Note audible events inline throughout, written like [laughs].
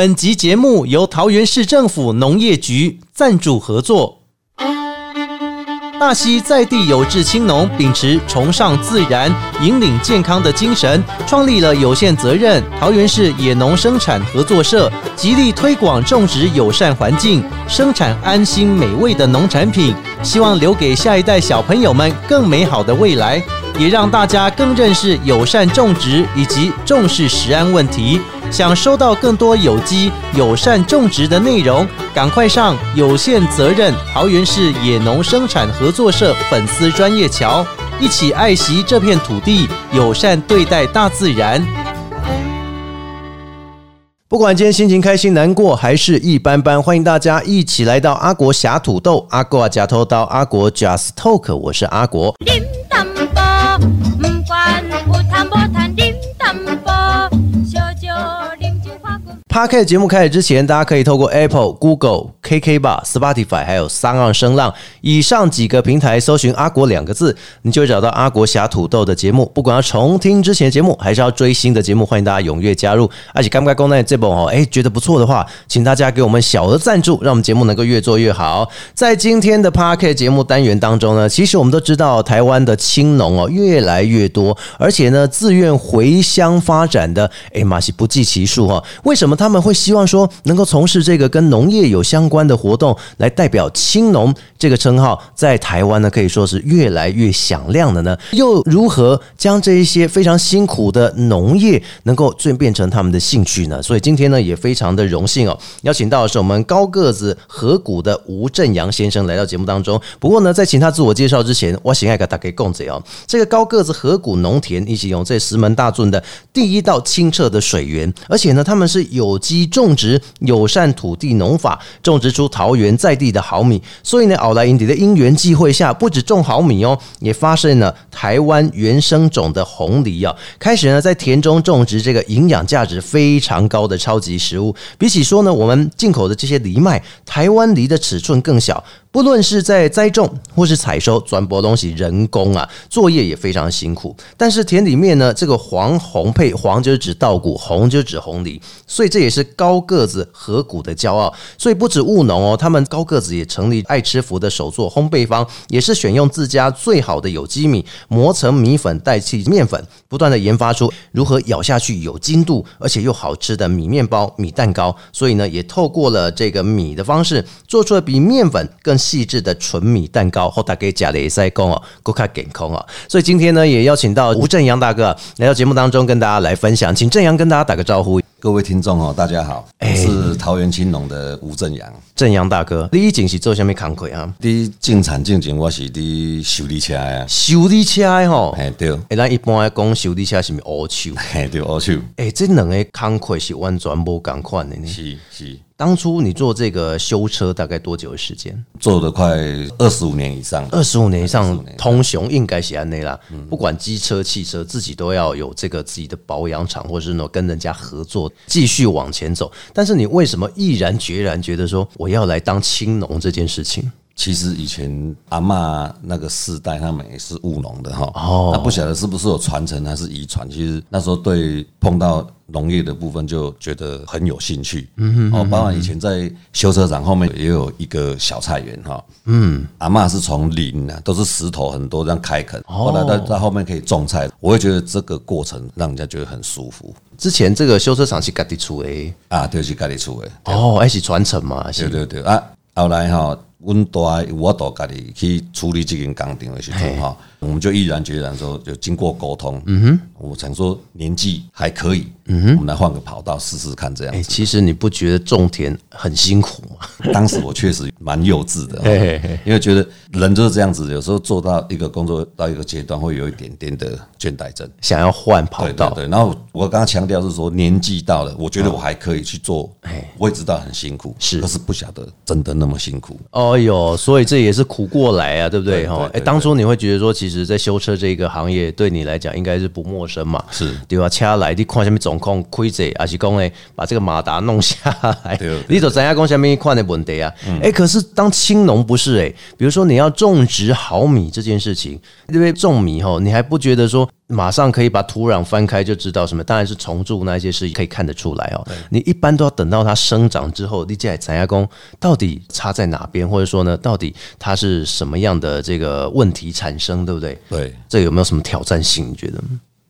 本集节目由桃园市政府农业局赞助合作。大溪在地有志青农秉持崇尚自然、引领健康的精神，创立了有限责任桃园市野农生产合作社，极力推广种植友善环境、生产安心美味的农产品，希望留给下一代小朋友们更美好的未来，也让大家更认识友善种植以及重视食安问题。想收到更多有机友善种植的内容，赶快上有限责任桃园市野农生产合作社粉丝专业桥，一起爱惜这片土地，友善对待大自然。不管今天心情开心、难过还是一般般，欢迎大家一起来到阿国侠土豆、阿国假偷刀、阿国 Just Talk，我是阿国。P a r k 节目开始之前，大家可以透过 Apple、Google、KK 吧、Spotify 还有三岸声浪以上几个平台搜寻“阿国”两个字，你就会找到阿国侠土豆的节目。不管要重听之前的节目，还是要追新的节目，欢迎大家踊跃加入。而且刚刚公奈这本哦，哎，觉得不错的话，请大家给我们小额赞助，让我们节目能够越做越好。在今天的 p a r k 节目单元当中呢，其实我们都知道台湾的青农哦越来越多，而且呢自愿回乡发展的，哎，马西不计其数哈、哦。为什么他们会希望说能够从事这个跟农业有相关的活动，来代表青农这个称号，在台湾呢可以说是越来越响亮的呢？又如何将这一些非常辛苦的农业能够转变成他们的兴趣呢？所以今天呢也非常的荣幸哦，邀请到的是我们高个子河谷的吴正阳先生来到节目当中。不过呢，在请他自我介绍之前，我先要给大家共解哦，这个高个子河谷农田以及用这石门大圳的第一道清澈的水源，而且呢，他们是有机种植、友善土地农法，种植出桃园在地的好米。所以呢，好莱因地的因缘际会下，不止种好米哦，也发现了台湾原生种的红梨啊，开始呢在田中种植这个营养价值非常高的超级食物。比起说呢，我们进口的这些藜麦，台湾梨的尺寸更小。不论是在栽种或是采收，转播东西人工啊，作业也非常辛苦。但是田里面呢，这个黄红配黄就是指稻谷，红就是指红梨，所以这也是高个子河谷的骄傲。所以不止务农哦，他们高个子也成立爱吃福的手作烘焙坊，也是选用自家最好的有机米磨成米粉代替面粉，不断的研发出如何咬下去有筋度而且又好吃的米面包、米蛋糕。所以呢，也透过了这个米的方式，做出了比面粉更细致的纯米蛋糕，后大给假的也塞工哦，够卡健康哦。所以今天呢，也邀请到吴正阳大哥来到节目当中，跟大家来分享，请正阳跟大家打个招呼。各位听众哦，大家好，哎我是桃园青农的吴正阳。正阳大哥，你以前是做什么工课啊？伫进产进前，我是伫修理车啊，修理车的吼，嘿对，诶，咱一般来讲修理车是毋是乌手？嘿对，我手诶，这两个工课是完全无共款的呢。是是当初你做这个修车大概多久的时间？做了快二十五年以上，二十五年以上25年，通雄应该写安内啦。不管机车、汽车，自己都要有这个自己的保养厂，或者是呢跟人家合作，继续往前走。但是你为什么毅然决然觉得说我要来当青农这件事情？其实以前阿嬷那个世代，他们也是务农的哈。哦那不晓得是不是有传承还是遗传？其实那时候对碰到农业的部分就觉得很有兴趣。嗯哦，包括以前在修车厂后面也有一个小菜园哈。嗯，阿嬷是从林啊，都是石头很多这样开垦，后来在在后面可以种菜。我会觉得这个过程让人家觉得很舒服之前这个修车厂是家己出的啊，对，是家里出的。哦，还是传承嘛？对对对啊，后来哈，阮大有我大家己去处理这间工厂的时候哈，我们就毅然决然说，就经过沟通，嗯哼，我想说年纪还可以，嗯哼，我们来换个跑道试试看这哎、样子。其实你不觉得种田很辛苦吗？当时我确实蛮幼稚的因为觉得人就是这样子，有时候做到一个工作到一个阶段，会有一点点的倦怠症。想要换跑道，对对对，然后我刚刚强调是说年纪到了，我觉得我还可以去做哎，我也知道很辛苦，是可是不晓得真的那么辛苦。哦哟，所以这也是苦过来啊，对不对？哈，哎，当初你会觉得说，其实，在修车这个行业对你来讲应该是不陌生嘛，是对吧？车来你看什么状况亏者，还是讲诶把这个马达弄下来对对，嗯 [laughs] 你就怎样讲什么款的问题啊？哎、可是当青农不是哎、比如说你要种植好米这件事情，因为种米吼，你还不觉得说马上可以把土壤翻开就知道什么？当然是虫蛀那一些是可以看得出来哦。你一般都要等到它生长之后，你再怎样讲到底差在哪边，或者说呢，到底它是什么样的这个问题产生，对不对？对，这有没有什么挑战性？你觉得？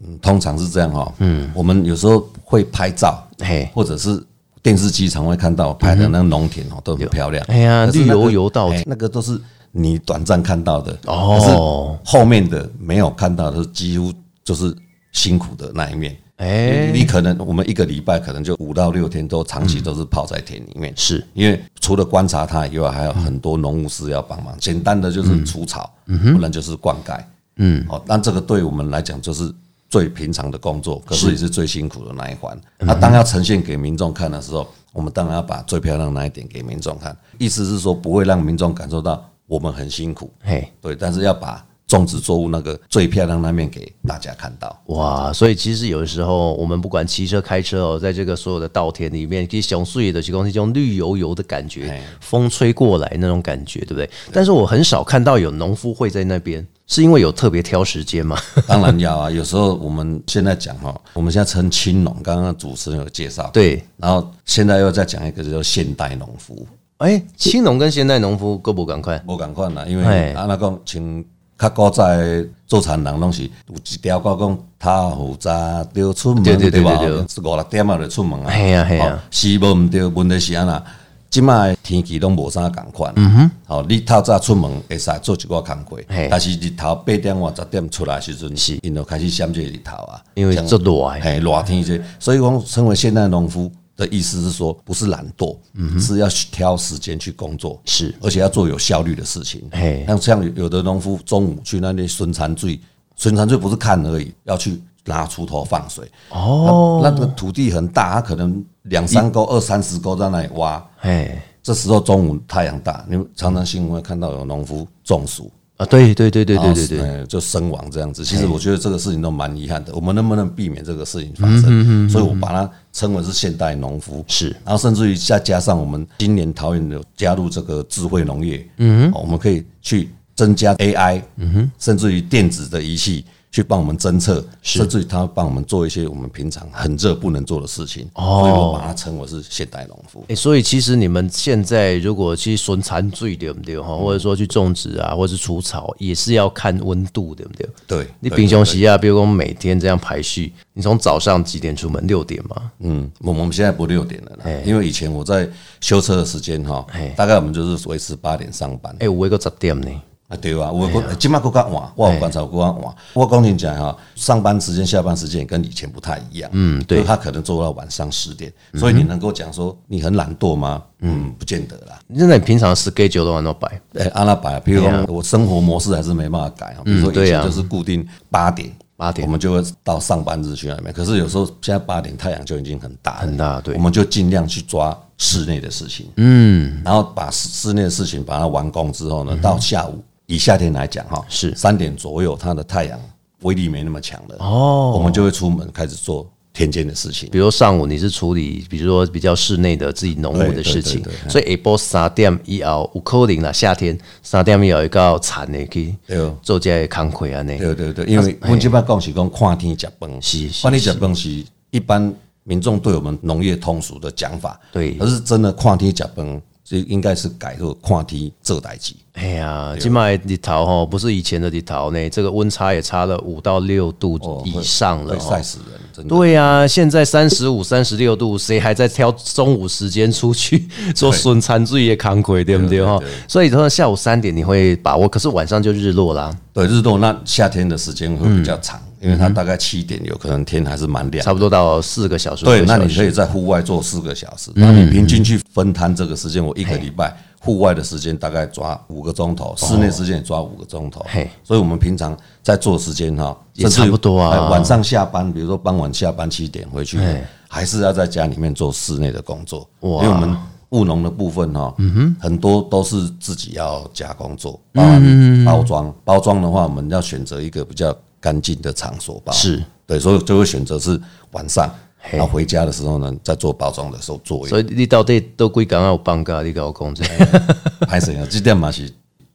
嗯通常是这样哈。嗯，我们有时候会拍照，嘿，或者是电视机常会看到拍的那个农田哦，都很漂亮。哎呀绿油油到哎那个都是你短暂看到的哦后面的没有看到的，几乎就是辛苦的那一面。哎你你可能我们一个礼拜可能就五到六天都长期都是泡在田里面，是因为除了观察它以外，还有很多农务师要帮忙。简单的就是除草，不然就是灌溉。嗯，哦，但这个对我们来讲就是最平常的工作，可是也是最辛苦的那一环。那当要呈现给民众看的时候，我们当然要把最漂亮的那一点给民众看。意思是说，不会让民众感受到我们很辛苦，嘿。对，但是要把种植作物那个最漂亮那面给大家看到。哇，所以其实有的时候我们不管骑车、开车哦，在这个所有的稻田里面，其实熊树叶的提供这种绿油油的感觉哎，风吹过来那种感觉，对不对？但是我很少看到有农夫会在那边，是因为有特别挑时间嘛？[laughs] 当然要啊，有时候我们现在讲哈，我们现在称青农，刚刚主持人有介绍，对，然后现在又再讲一个叫做现代农夫，哎，青农跟现代农夫各不赶快？不赶快啦，因嘿为啊那讲像较古早的做田人拢是有一条歌讲，他负早就出门对对对吧？五六点啊就出门啊，系啊系啊。哦是无毋对，问题是安那。即卖天气拢无啥共款，嗯哼，好，你透早出门会使做一寡工课嘿，但是日头八点或十点出来时阵，是。因就开始闪这个日头啊，因为像做热的。嘿，热天这，所以讲称为现代农夫的意思是说，不是懒惰，是要去挑时间去工作，是而且要做有效率的事情。嘿像像有的农夫中午去那里孙残醉，孙残醉不是看而已，要去拿锄头放水。哦，那那个土地很大，他可能两三沟、二三十沟在那里挖。哎这时候中午太阳大，你们常常新闻会看到有农夫中暑，啊，对对对对对对对，就身亡这样子。其实我觉得这个事情都蛮遗憾的，我们能不能避免这个事情发生？所以我把它称为是现代农夫。是然后甚至于再加上我们今年桃园有加入这个智慧农业，嗯，我们可以去增加 AI，嗯哼，甚至于电子的仪器去帮我们侦测，甚至于它帮我们做一些我们平常很热不能做的事情。哦所以我把它称为是现代农夫。哎、所以其实你们现在如果去损残罪对不对哈，或者说去种植啊，或者是除草，也是要看温度对不对？对，对你平常时啊，比如说每天这样排序，你从早上几点出门？六点嘛？嗯，我我们现在不六点了啦，因为以前我在修车的时间哈嘿，大概我们就是维持八点上班。哎、我一个十点呢。啊，对啊，我我今麦更较晚，我有观察过较晚。我讲你讲哈，上班时间、下班时间也跟以前不太一样。嗯，对他可能做到晚上十点，所以你能够讲说你很懒惰吗？嗯，不见得啦。那你平常 schedule 都按照摆？哎，按那摆，比如说我生活模式还是没办法改啊。比如说以前就是固定八点，八点我们就会到上班日去那边。可是有时候现在八点太阳就已经很大了，很大对我们就尽量去抓室内的事情。嗯，然后把室室内的事情把它完工之后呢，到下午以夏天来讲哈，是。三点左右，它的太阳威力没那么强了，哦。我们就会出门开始做田间的事情。比如上午你是处理，比如说比较室内的自己农务的事情。所以下晡三点以后有可能啦，夏天三点以后会到惨的去对。哦做这些工课啊呢。对对对，因为我们这边讲是讲看天食饭，是是看天食饭是。一般民众对我们农业通俗的讲法，对。而是真的看天食饭，这应该是改做看天做代志。哎呀，今麦日头哈，不是以前的日头呢，这个温差也差了五到六度以上了晒死人，真的。对呀、现在三十五、三十六度，谁还在挑中午时间出去 [laughs] 做损残罪的康亏，对不对哈？所以说下午三点你会把握，可是晚上就日落啦，对，日落那夏天的时间会比较长，嗯因为它大概七点有可能天还是蛮亮。差不多到四个小时。对，那你可以在户外做四个小时，那你平均去分摊这个时间，我一个礼拜户外的时间大概抓五个钟头，室内时间也抓五个钟头嘿。所以我们平常在做时间哈，也差不多啊哎晚上下班，比如说傍晚下班七点回去嘿，还是要在家里面做室内的工作，因哇为我们。务农的部分哈，很多都是自己要加工做，包含包装。包装的话，我们要选择一个比较干净的场所吧。是对，所以就会选择是晚上，然后回家的时候呢，在做包装的时候做。所以你到底都几工有放假？你跟我讲这个。拍摄啊，这点嘛是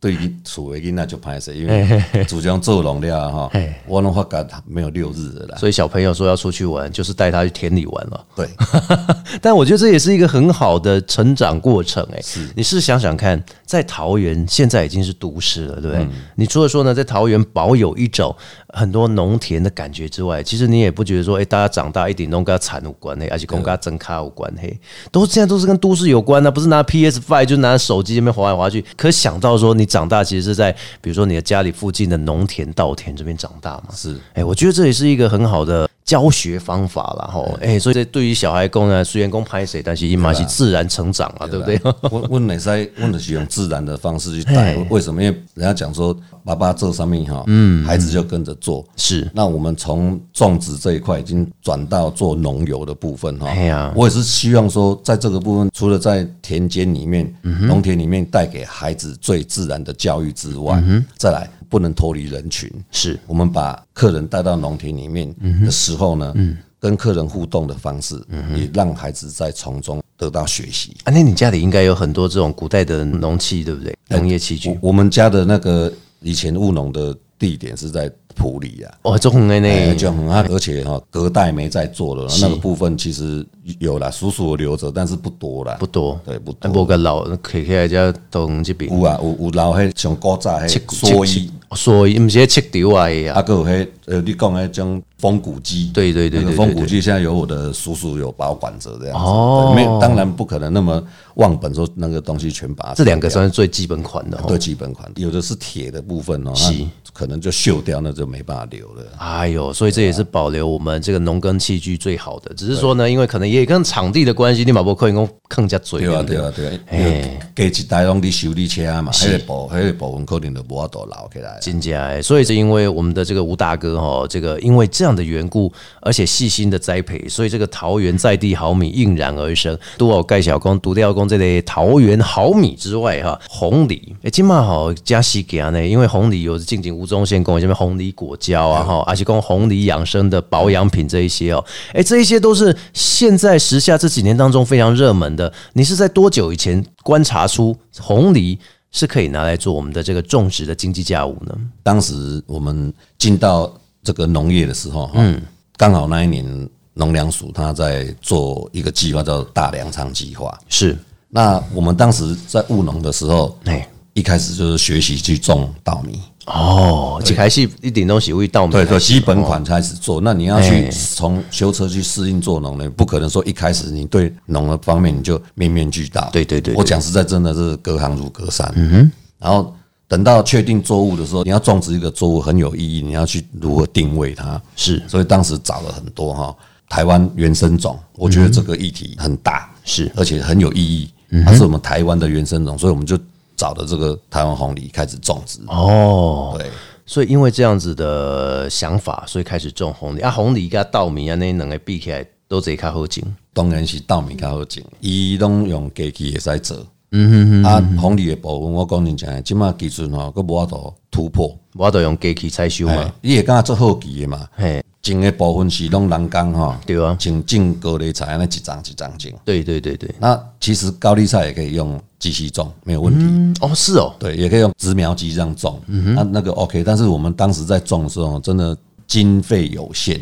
对于厝的囡仔就拍摄，因为主张做农了哈，我拢发觉没有六日的啦。所以小朋友说要出去玩，就是带他去田里玩了。对，[laughs] 但我觉得这也是一个很好的成长过程、哎，是你是想想看，在桃园现在已经是都市了，对不对？你除了说呢，在桃园保有一种很多农田的感觉之外，其实你也不觉得说，哎、大家长大一点都跟产有关系，而且跟跟增咖有关系，都现在都是跟都市有关的、不是拿 PS Five 就拿手机这边划来划去。可想到说，你长大其实是在比如说你的家里附近的农田、稻田这边长大嘛，是。哎、我觉得这也是一个很好的教学方法啦。吼。哎、所以这对于小孩讲呢，虽然讲拍谁，但是伊嘛是自然成长啊，对不对？我我哪在问的是用自然的方式去带，为什么？因为人家讲说，爸爸做上面哈，嗯，孩子就跟着做。是那我们从种植这一块已经转到做农游的部分哈。哎呀我也是希望说，在这个部分，除了在田间里面、嗯农田里面带给孩子最自然的教育之外，再来不能脱离人群。是我们把客人带到农田里面的时候呢，跟客人互动的方式，也让孩子在从中得到学习。啊，那你家里应该有很多这种古代的农器，对不对？农业器具我我们家的那个以前务农的地点是在埔里啊。哦，这红的哎，呢，就很啊，而且哈，隔代没在做了，那个部分其实有了，叔叔留着，但是不多了，不多，对不啊，多。无个老可以来家东这边。有啊，有有老迄像古早迄蓑衣，所以不是切丢啊呀啊，，个有迄呃，你讲迄种风骨机，对对对那对风骨机现在有我的叔叔有保管着这样子，哦。对没有，当然不可能那么忘本说那个东西全把它这两个算是最基本款的哦。对。基本款，有的是铁的部分哦，是。可能就锈掉，那就没办法留了。哎呦，所以这也是保留我们这个农耕器具最好的。只是说呢，因为可能也跟场地的关系，你马波可以讲更加嘴对啊，对啊，对啊，嘿因为加一台拢的修理车嘛，迄个部迄个部分可能就无法度留起来。真假哎，所以是因为我们的这个吴大哥哈，这个因为这样的缘故，而且细心的栽培，所以这个桃园在地好米应然而生。都有盖小工、独钓工这类桃园好米之外哈，红梨哎，今嘛好加西给啊呢，因为红梨有近景吴宗宪跟我这边红梨果胶啊哈，而且跟红梨养生的保养品这一些哦，哎，这一些都是现在时下这几年当中非常热门的。你是在多久以前观察出红梨？是可以拿来做我们的这个种植的经济价物呢？当时我们进到这个农业的时候，嗯，刚好那一年农粮署他在做一个计划，叫大粮仓计划。是，那我们当时在务农的时候，哎，一开始就是学习去种稻米，哦，一开始一点东西会稻米开对始，对，基本款开始做。那你要去哎从修车去适应做农呢，不可能说一开始你对农的方面你就面面俱到。对对对对我讲实在，真的是隔行如隔山。嗯哼，然后。等到确定作物的时候，你要种植一个作物很有意义，你要去如何定位它。是所以当时找了很多哈台湾原生种，我觉得这个议题很大，是而且很有意义。它是我们台湾的原生种，所以我们就找的这个台湾红梨开始种植。哦，对，所以因为这样子的想法，所以开始种红梨啊，红梨跟稻米啊那两个比起来都贼较好种。当然是稻米较好种，伊拢用机器会使做。嗯哼啊，红利的部分我讲真正的，即马技术吼，佫无法度突破。我都用机器采收哎嘛，，你会感觉做好奇的嘛？嘿，种的部分是拢人工吼，对啊种种高丽菜安尼一张一张种。对对对对，那其实高丽菜也可以用机器种，没有问题。嗯，哦是哦，对，也可以用植苗机这样种，那那个 OK。但是我们当时在种的时候，真的经费有限，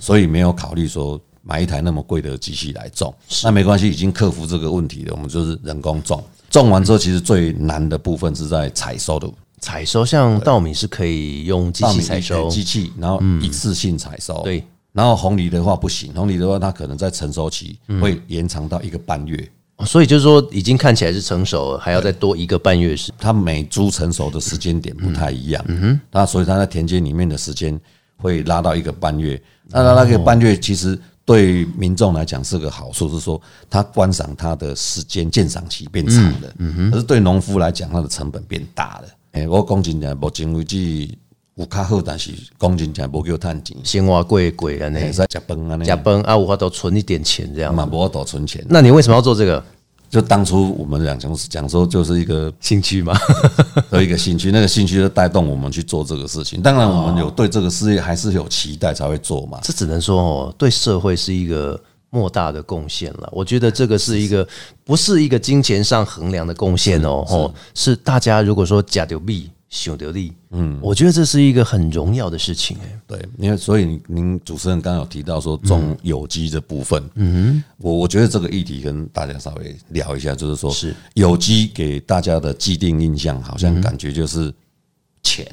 所以没有考虑说买一台那么贵的机器来种。那没关系，已经克服这个问题了，我们就是人工种。种完之后，其实最难的部分是在采收的采收像稻米是可以用机器采收，机器，然后一次性采收。对，然后红梨的话不行，红梨的话它可能在成熟期会延长到一个半月。哦所以就是说已经看起来是成熟了，还要再多一个半月时。它每株成熟的时间点不太一样，嗯哼，那所以它在田间里面的时间会拉到一个半月。那那个半月其实对民众来讲是个好处，是说他观赏它的时间鉴赏期变长了，嗯哼，可是对农夫来讲，它的成本变大了。诶，我讲真正，目前为止有较好，但是讲真正无叫趁钱，生活贵贵啊，那会使食饭安尼，食饭啊，我都存一点钱这样嘛无法度存钱。那你为什么要做这个？就当初我们讲讲讲说，就是一个兴趣嘛，[laughs] 的一个兴趣，那个兴趣就带动我们去做这个事情。当然，我们有对这个事业还是有期待才会做嘛。这只能说哦，对社会是一个莫大的贡献了。我觉得这个是一个不是一个金钱上衡量的贡献哦，哦，是大家如果说假丢币。熊得利，嗯，我觉得这是一个很荣耀的事情，哎，对，因为所以您主持人刚刚有提到说种有机的部分，嗯，我我觉得这个议题跟大家稍微聊一下，就是说，是。有机给大家的既定印象，好像感觉就是钱。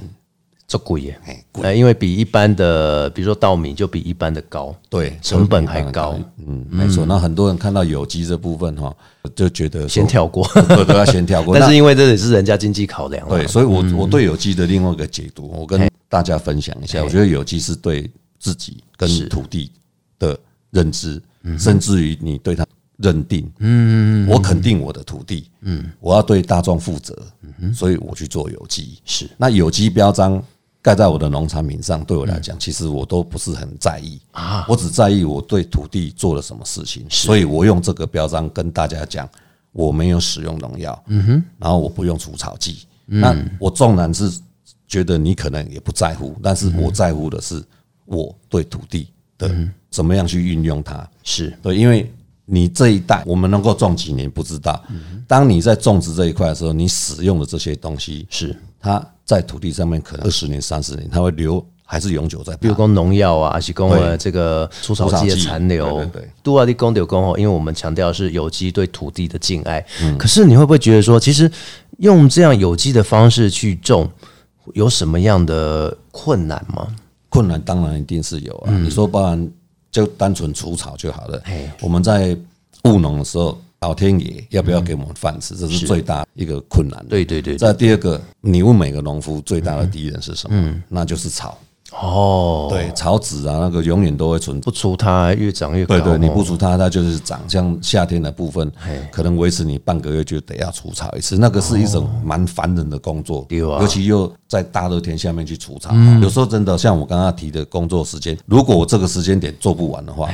这贵耶，呃，因为比一般的，比如说稻米就比一般的高，对，成本还高，嗯，没错。那很多人看到有机这部分哈，就觉得先跳过，[laughs] 都要先跳过。[laughs] 但是因为这也是人家经济考量，对，所以我我对有机的另外一个解读，我跟大家分享一下。我觉得有机是对自己跟土地的认知，甚至于你对它认定，嗯，我肯定我的土地，嗯，我要对大众负责，嗯所以我去做有机，是。那有机标章。盖在我的农产品上，对我来讲，其实我都不是很在意。啊。我只在意我对土地做了什么事情，所以我用这个标章跟大家讲，我没有使用农药，嗯哼，然后我不用除草剂。那我纵然是觉得你可能也不在乎，但是我在乎的是我对土地的怎么样去运用它。是。对，因为你这一代我们能够种几年不知道，当你在种植这一块的时候，你使用的这些东西是。它。在土地上面可能二十年、三十年，它会留还是永久在。比如说农药啊，还是讲呃这个除草剂的残留。对，都啊的公有公哦，因为我们强调是有机对土地的敬爱。嗯。可是你会不会觉得说，其实用这样有机的方式去种，有什么样的困难吗？困难当然一定是有啊。你说，不然就单纯除草就好了。我们在务农的时候。老天爷要不要给我们饭吃？这是最大一个困难。对对对。再第二个，你问每个农夫最大的敌人是什么？那就是草。哦，对，草籽啊，那个永远都会存，不除它越长越高。对对，你不除它，它就是长。像夏天的部分，可能维持你半个月就得要除草一次，那个是一种蛮烦人的工作。尤其又在大热天下面去除草，有时候真的像我刚刚提的工作时间，如果我这个时间点做不完的话。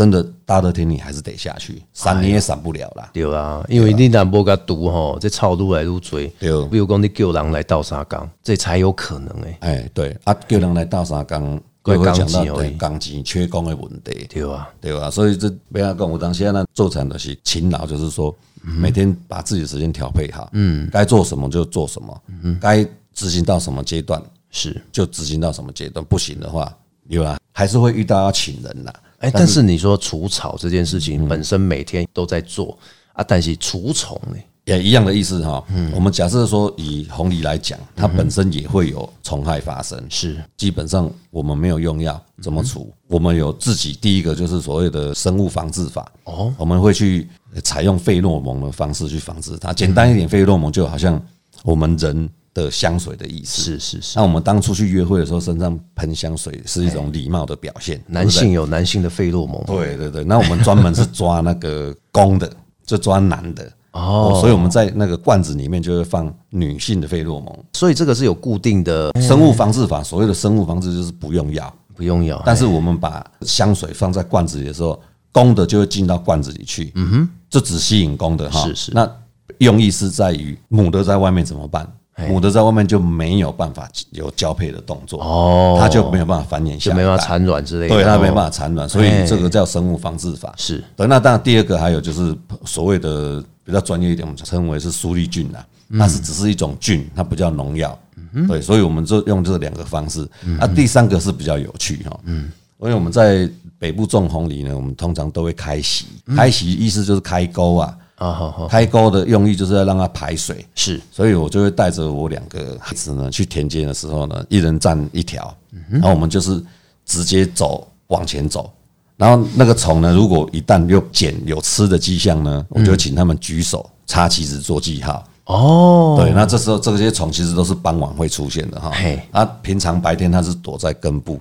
真的大热天你还是得下去，闪你也闪不了啦。对啊，因为你若无甲毒吼，这草愈来愈追。对，比如讲你叫人来倒沙缸，这才有可能诶。哎，对啊，叫人来倒沙缸，会讲到对钢筋缺工的问题。对啊，对啊，所以这不要讲，我当现在做成的是勤劳，就是说每天把自己的时间调配好，嗯，该做什么就做什么，嗯，该执行到什么阶段是就执行到什么阶段，不行的话，有啊，还是会遇到要请人呐。哎，但是你说除草这件事情本身每天都在做啊，但是除虫呢也一样的意思哈。嗯，我们假设说以红梨来讲，它本身也会有虫害发生，是基本上我们没有用药怎么除？我们有自己第一个就是所谓的生物防治法哦，我们会去采用费洛蒙的方式去防治它。简单一点，费洛蒙就好像我们人。的香水的意思是是是。那我们当初去约会的时候，身上喷香水是一种礼貌的表现。男性有男性的费洛蒙。对对对。那我们专门是抓那个公的，[laughs] 就抓男的。哦。所以我们在那个罐子里面就会放女性的费洛蒙。所以这个是有固定的生物防治法。所谓的生物防治就是不用药，不用药。但是我们把香水放在罐子里的时候，公的就会进到罐子里去。嗯哼。就只吸引公的哈。是是。那用意是在于母的在外面怎么办？母的在外面就没有办法有交配的动作哦，它就没有办法繁衍下，就没办法产卵之类的，对，它没办法产卵，所以这个叫生物防治法。是，那当然，第二个还有就是所谓的比较专业一点，我们称为是苏利菌啊，那是只是一种菌，它不叫农药。对，所以我们就用这两个方式。那第三个是比较有趣哈，嗯，因为我们在北部种红梨呢，我们通常都会开席，开席意思就是开沟啊。啊，好好，开沟的用意就是要让它排水，是，所以我就会带着我两个孩子呢去田间的时候呢，一人站一条，然后我们就是直接走往前走，然后那个虫呢，如果一旦有捡有吃的迹象呢，我就请他们举手插旗子做记号。哦，对，那这时候这些虫其实都是傍晚会出现的哈，啊，平常白天它是躲在根部，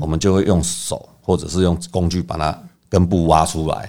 我们就会用手或者是用工具把它根部挖出来。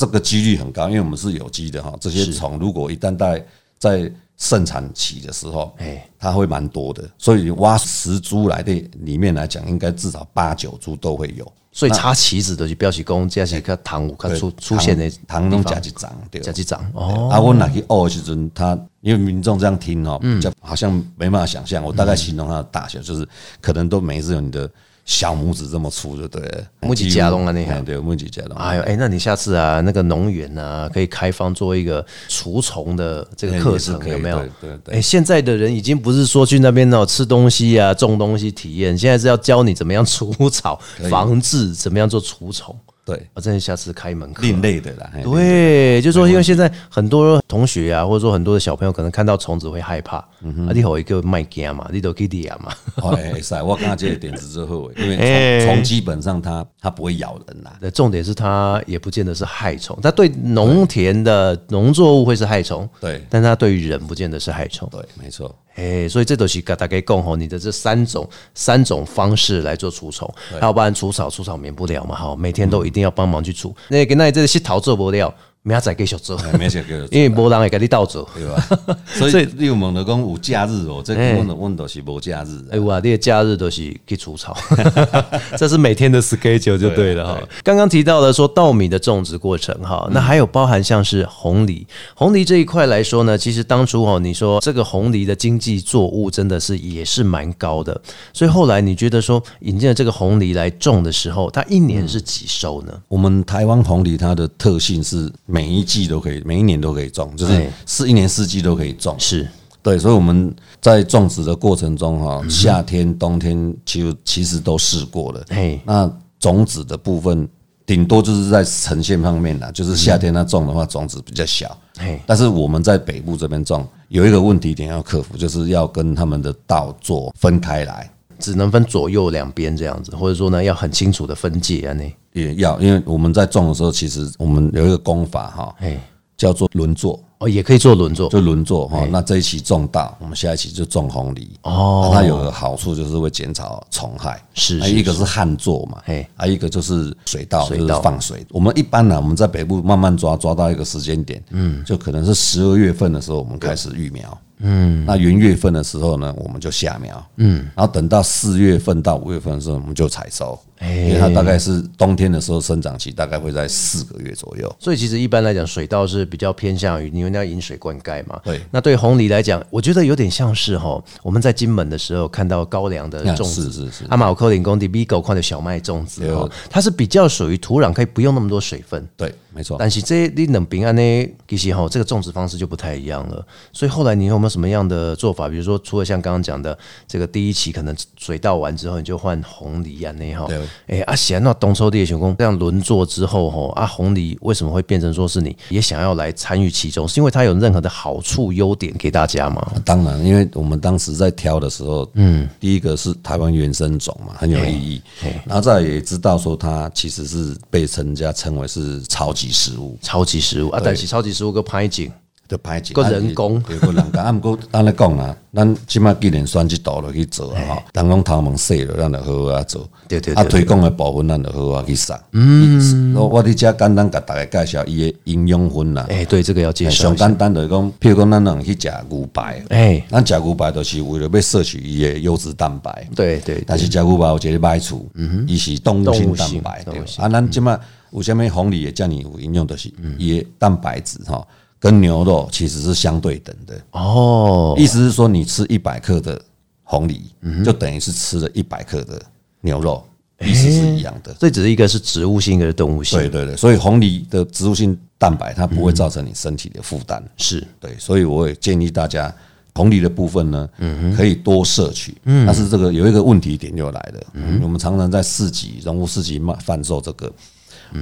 这个几率很高，因为我们是有机的哈。这些虫如果一旦在在盛产期的时候，哎，它会蛮多的。所以挖十株来的里面来讲，应该至少八九株都会有。所以插旗子就是表示讲，这是个糖有较出出现的糖拢地方加一张，对。加几张哦，啊，我拿去学的时阵，他因为民众这样听哦，比较好像没办法想象。我大概形容它的大小，就是可能都每一次有你的小拇指这么粗，就对了。木吉夹拢啊那样哎对，木吉夹拢。哎呦，哎，那你下次啊，那个农园啊，可以开放做一个除虫的这个课程，有没有？对对对哎，现在的人已经不是说去那边哦吃东西啊、种东西体验，现在是要教你怎么样除草、防治，怎么样做除虫。对，我真的下次开一门课。另类的啦。对，就说因为现在很多同学啊，或者说很多的小朋友可能看到虫子会害怕，啊，你有一个卖惊嘛，你都可以理嘛，哦，哎，会使我刚刚这个点子之后，因为 [laughs] 哎虫虫基本上它它不会咬人啦。重点是它也不见得是害虫，它对农田的农作物会是害虫，对但它对于人不见得是害虫。对，没错。哎，所以这都是跟大家讲吼，你的这三种三种方式来做除虫，要不然除草除草免不了嘛，哈，每天都一定要帮忙去除。那跟那这个是逃做不了，明仔载继续做，哎没事，给 [laughs] 因为无人会给你倒做。对吧？所 [laughs] 所以以你有问到讲有假日哦，这个问的问都是无假日的。哎哇，你的假日都是去除草，[laughs] 这是每天的 schedule 就对了哈对。刚刚提到了说稻米的种植过程哈，那还有包含像是红梨，红梨这一块来说呢，其实当初哦，你说这个红梨的经济作物真的是也是蛮高的，所以后来你觉得说引进了这个红梨来种的时候，它一年是几收呢？我们台湾红梨它的特性是每一季都可以，每一年都可以种，就是哎是一年四季都可以种。是对，所以我们在种植的过程中哈，夏天、冬天其实其实都试过了。嘿，那种子的部分，顶多就是在呈现方面啦，就是夏天它种的话，种子比较小。嘿，但是我们在北部这边种，有一个问题点要克服，就是要跟他们的稻作分开来。只能分左右两边这样子，或者说呢，要很清楚的分界啊，那也要，因为我们在种的时候，其实我们有一个功法哈，嘿，叫做轮作，哦，也可以做轮作。就轮作哈。那这一期种稻，我们下一期就种红梨。哦。它有个好处就是会减少虫害，是一个是旱作嘛嘿，啊，一个就是水稻，水稻。就是放水。我们一般呢，我们在北部慢慢抓，抓到一个时间点，嗯，就可能是十二月份的时候，我们开始育苗，嗯，那元月份的时候呢，我们就下苗，嗯，然后等到四月份到五月份的时候，我们就采收，因为它大概是冬天的时候生长期大概会在四个月左右。所以其实一般来讲，水稻是比较偏向于因为要引水灌溉嘛。对。那对红梨来讲，我觉得有点像是哈，我们在金门的时候看到高粱的啊种子，是是是。阿马克林工地狗矿的小麦种子对。哈，它是比较属于土壤可以不用那么多水分。对，没错。但是这你冷平安呢，其实哈这个种植方式就不太一样了。所以后来你有没有什么样的做法？比如说，除了像刚刚讲的这个第一期可能水稻完之后，你就换红梨啊那哈对。哎，啊，贤那东抽地的选工这样轮作之后哈，啊红梨为什么会变成说是你也想要来参与其中？是因为它有任何的好处优点给大家吗？当然，因为我们当时在挑的时候，嗯，第一个是台湾原生种嘛，很有意义，然后再也知道说它其实是被人家称为是超级食物。超级食物啊，但是超级食物个拍景。的排景，个人工。有个人工，啊，毋过咱咧讲啦，咱即摆既然选即道落去做啊，吼，人讲头毛细了，咱就好好啊做，啊，对对啊推广的部分咱就好好啊去上，嗯，我我伫遮简单甲大家介绍伊的营养分啦，哎，对这个要介绍上简单就是讲，譬如讲咱人去食牛排，哎，咱食牛排就是为了要摄取伊的优质蛋白。对对但是食牛排有一个歹处，嗯哼。伊是动物性蛋白，啊，咱即摆有下面红梨也叫你有营养，就是伊的蛋白质哈，跟牛肉其实是相对等的。哦，意思是说，你吃一百克的红梨，就等于是吃了一百克的牛肉，意思是一样的。这只是一个是植物性，一个是动物性，对对对，所以红梨的植物性蛋白它不会造成你身体的负担。是对，所以我也建议大家红梨的部分呢，可以多摄取。但是这个有一个问题点就来了，我们常常在市集、荣物市集卖贩售这个。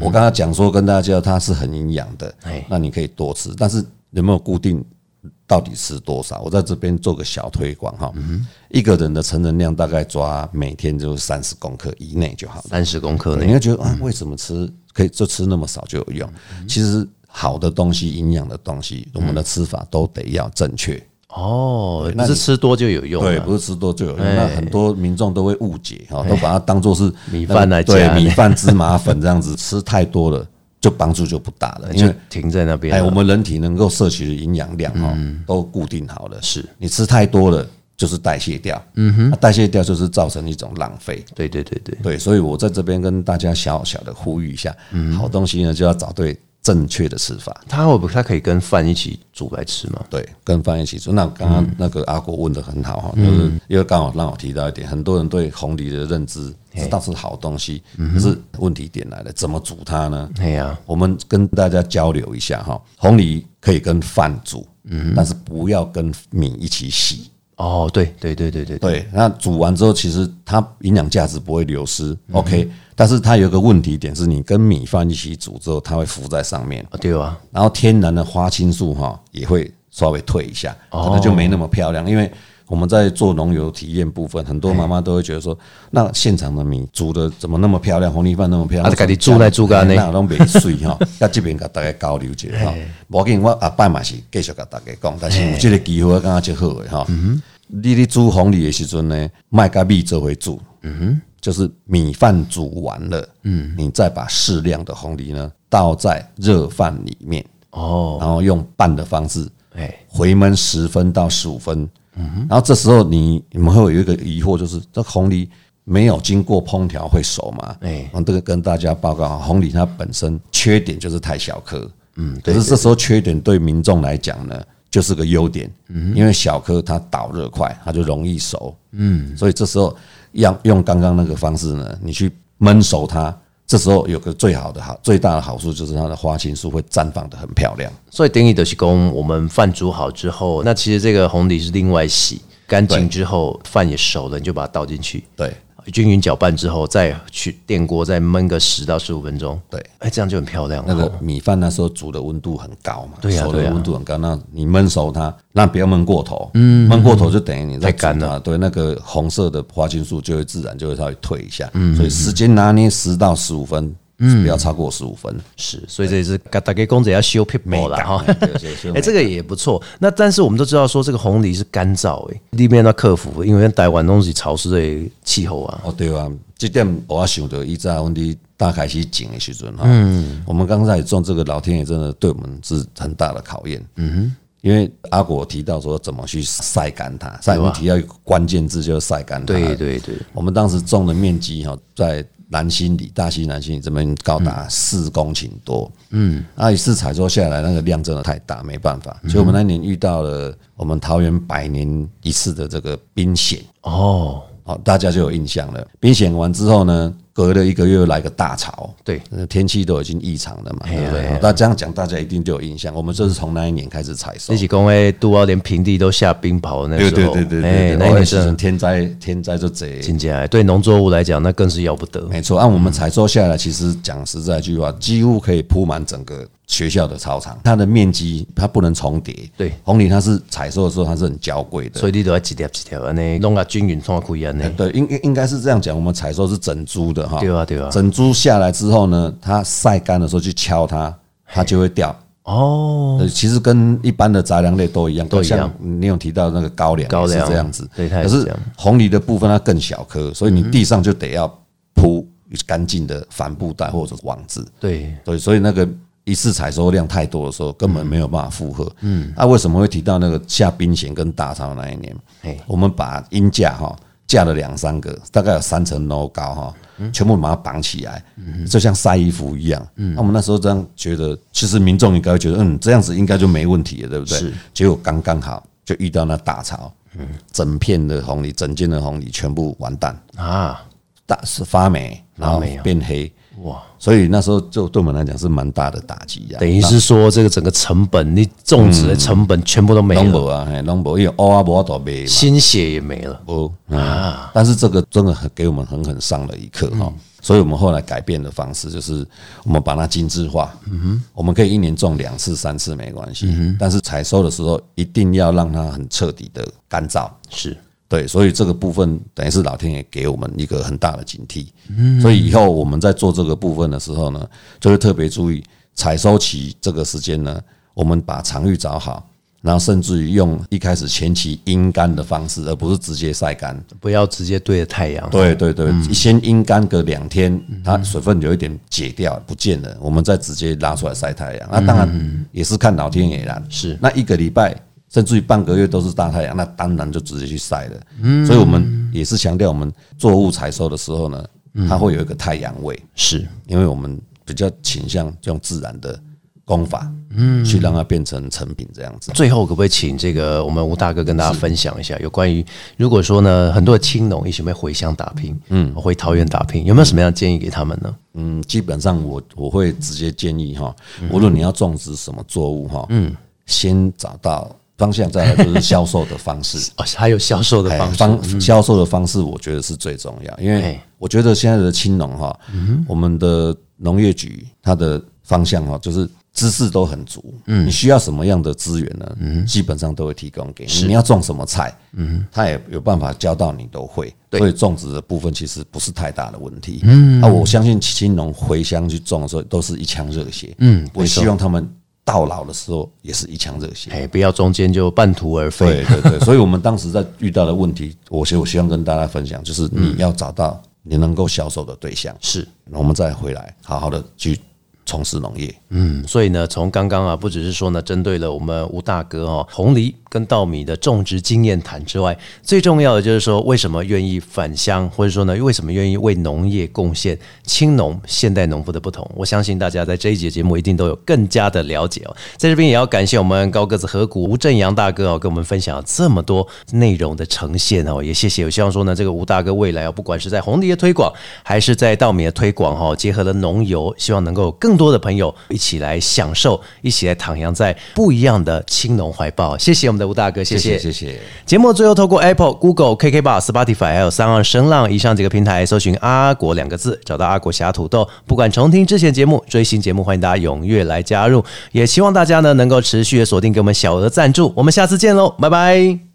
我刚才讲说跟大家介绍它是很营养的哎，那你可以多吃，但是有没有固定到底吃多少？我在这边做个小推广哈，一个人的成人量大概抓每天就三十公克以内就好。三十公克内，你会觉得啊，为什么吃可以就吃那么少就有用？其实好的东西、营养的东西，我们的吃法都得要正确。哦，那是吃多就有用，对，不是吃多就有用。那很多民众都会误解哈，都把它当做是哎。米饭来加对米饭、芝麻粉这样子，[laughs] 吃太多了就帮助就不大了。因就为停在那边哎，我们人体能够摄取的营养量哈，都固定好了。是。你吃太多了，就是代谢掉，嗯哼，代谢掉就是造成一种浪费。对对对对，对，所以我在这边跟大家小小的呼吁一下，好东西呢就要找对正确的吃法。它会不会它可以跟饭一起煮来吃吗？对，跟饭一起煮。那刚刚那个阿国问的很好哈，就是因为刚好让我提到一点，很多人对红梨的认知知道是好东西，可是问题点来了，怎么煮它呢？哎呀，我们跟大家交流一下哈，红梨可以跟饭煮，嗯，但是不要跟米一起洗。哦，对对对对对对，那煮完之后，其实它营养价值不会流失，OK。但是它有个问题点是，你跟米饭一起煮之后，它会浮在上面，啊对啊，然后天然的花青素哈也会稍微退一下，可能就没那么漂亮。因为我们在做农油体验部分，很多妈妈都会觉得说，那现场的米煮的怎么那么漂亮，红米饭那么漂亮，啊自己煮来煮干呢。那拢袂水哈。[laughs] 那这边甲大家交流一下哈，无要紧，我下摆嘛是继续甲大家讲，但是有这个机会，我感觉就好的哈。你咧煮红米的时阵呢，麦甲米做回煮，嗯哼，就是米饭煮完了，嗯，你再把适量的红米呢倒在热饭里面，哦，然后用拌的方式哎，回焖十分到十五分，嗯，然后这时候你你们会有一个疑惑，就是这红梨没有经过烹调会熟吗？哎。我这个跟大家报告啊，红梨它本身缺点就是太小颗，嗯，可是这时候缺点对民众来讲呢，就是个优点，嗯，因为小颗它导热快，它就容易熟，嗯，所以这时候要用刚刚那个方式呢，你去焖熟它。这时候有个最好的好最大的好处就是它的花青素会绽放的很漂亮，所以定义的是供我们饭煮好之后，那其实这个红梨是另外洗干净之后，饭也熟了，你就把它倒进去，对均匀搅拌之后，再去电锅再焖个十到十五分钟，对。哎，这样就很漂亮。那个哦米饭那时候煮的温度很高嘛，对熟的温度很高，那你焖熟它，那不要焖过头，嗯，焖过头就等于你在太干了，对，那个红色的花青素就会自然就会稍微退一下，嗯，所以时间拿捏十到十五分，嗯，不要超过十五分，是，所以这也是大家公子要修皮薄了哈。[laughs] 哎、这个也不错。那但是我们都知道说这个红梨是干燥诶，里面要克服，因为台湾东西潮湿的气候啊。哦，对啊，这点我想到以前阮哋大开始种的时阵哈，嗯，我们刚开始种这个，老天爷真的对我们是很大的考验，嗯哼，因为阿果提到说怎么去晒干它，晒干提到一个关键字就是晒干它，对对对，我们当时种的面积哈，在南新里、大溪南新里这边高达四公顷多，嗯，那一次采收下来，那个量真的太大，没办法，所以我们那年遇到了我们桃园百年一次的这个冰险，哦，好，大家就有印象了。冰险完之后呢，隔了一个月又来个大潮，对，呃天气都已经异常了嘛，对不对？那这样讲，大家一定就有印象。我们就是从那一年开始采收那，起公诶，杜奥连平地都下冰雹那时候，哎，那那个是个真的天灾，天灾就贼。听起来对农作物来讲，那更是要不得。没错，按我们采收下来，其实讲实在一句话，几乎可以铺满整个学校的操场。它的面积它不能重叠，对红梨它是采收的时候它是很娇贵的，所以你都要一条一条安尼弄个均匀，创开安尼。对，应应应该是这样讲。我们采收是整株的哈，对啊对啊整株下来之后呢，它晒干的时候去敲它，它就会掉。哦，呃，其实跟一般的杂粮类都一样，都一样像你有提到那个高粱，高粱是这样子。对可是红梨的部分它更小颗，所以你地上就得要铺干净的帆布袋或者网子。对，对，所以那个一次采收量太多的时候，根本没有办法负荷。嗯，那为什么会提到那个下冰险跟大潮那一年嘿？我们把鹰架哈架了两三个，大概有三层楼高哈，全部把它绑起来，就像晒衣服一样。那我们那时候这样觉得，其实民众应该会觉得，嗯，这样子应该就没问题了，对不对？是。结果刚刚好就遇到那大潮，嗯整片的红梨，整间的红梨全部完蛋，啊，大是发霉，然后变黑。哇，所以那时候就对我们来讲是蛮大的打击呀。等于是说这个整个成本，你种植的成本全部都没了，拢无啊，嘿，拢无，因为乌啊无都卖嘛，心血也没了。无啊。但是这个真的很给我们狠狠上了一课哈。所以我们后来改变的方式就是，我们把它精致化。嗯哼，我们可以一年种两次、三次没关系，但是采收的时候一定要让它很彻底的干燥。是，对，所以这个部分等于是老天爷给我们一个很大的警惕。所以以后我们在做这个部分的时候呢，就会特别注意采收期这个时间呢，我们把场域找好，然后甚至于用一开始前期阴干的方式，而不是直接晒干。不要直接对着太阳。对对对，先阴干个两天，它水分有一点解掉不见了，我们再直接拉出来晒太阳。那当然也是看老天爷啦。是那一个礼拜甚至于半个月都是大太阳，那当然就直接去晒了。嗯，所以我们也是强调，我们作物采收的时候呢，它会有一个太阳位，是因为我们比较倾向用自然的功法，嗯，去让它变成成品这样子。最后可不可以请这个我们吴大哥跟大家分享一下，有关于如果说呢，很多的青农一起会回乡打拼，嗯，回桃园打拼，有没有什么样的建议给他们呢？嗯，基本上我我会直接建议哈，无论你要种植什么作物哈，嗯，先找到方向，再来就是销售的方式。[laughs] 哦，还有销售的哎方式，方销售的方式，我觉得是最重要，因为哎我觉得现在的青农哈，我们的农业局它的方向哈，就是知识都很足，嗯，你需要什么样的资源呢？嗯，基本上都会提供给你。你要种什么菜，嗯，他也有办法教到你都会，所以种植的部分其实不是太大的问题。嗯，啊，我相信青农回乡去种的时候，都是一腔热血，嗯，我希望他们到老的时候也是一腔热血。哎，不要中间就半途而废对。对对，[laughs] 所以我们当时在遇到的问题，我希我希望跟大家分享，就是你要找到你能够销售的对象，是，我们再回来好好的去从事农业。嗯，所以呢，从刚刚啊，不只是说呢，针对了我们吴大哥哦，红梨跟稻米的种植经验谈之外，最重要的就是说，为什么愿意返乡，或者说呢，为什么愿意为农业贡献青农现代农夫的不同？我相信大家在这一节节目一定都有更加的了解哦。在这边也要感谢我们高个子河谷吴正阳大哥哦，跟我们分享了这么多内容的呈现哦，也谢谢。我希望说呢，这个吴大哥未来哦，不管是在红梨的推广，还是在稻米的推广哈，结合了农油，希望能够有更多的朋友一起来享受，一起来徜徉在不一样的青农怀抱。谢谢我们的吴大哥，谢谢谢谢。节目最后透过 Apple、Google、KK Bar、Spotify 还有三二声浪以上几个平台搜寻“阿国”两个字，找到阿国侠土豆。不管重听之前节目、追新节目，欢迎大家踊跃来加入。也希望大家呢能够持续的锁定给我们小额赞助。我们下次见喽，拜拜。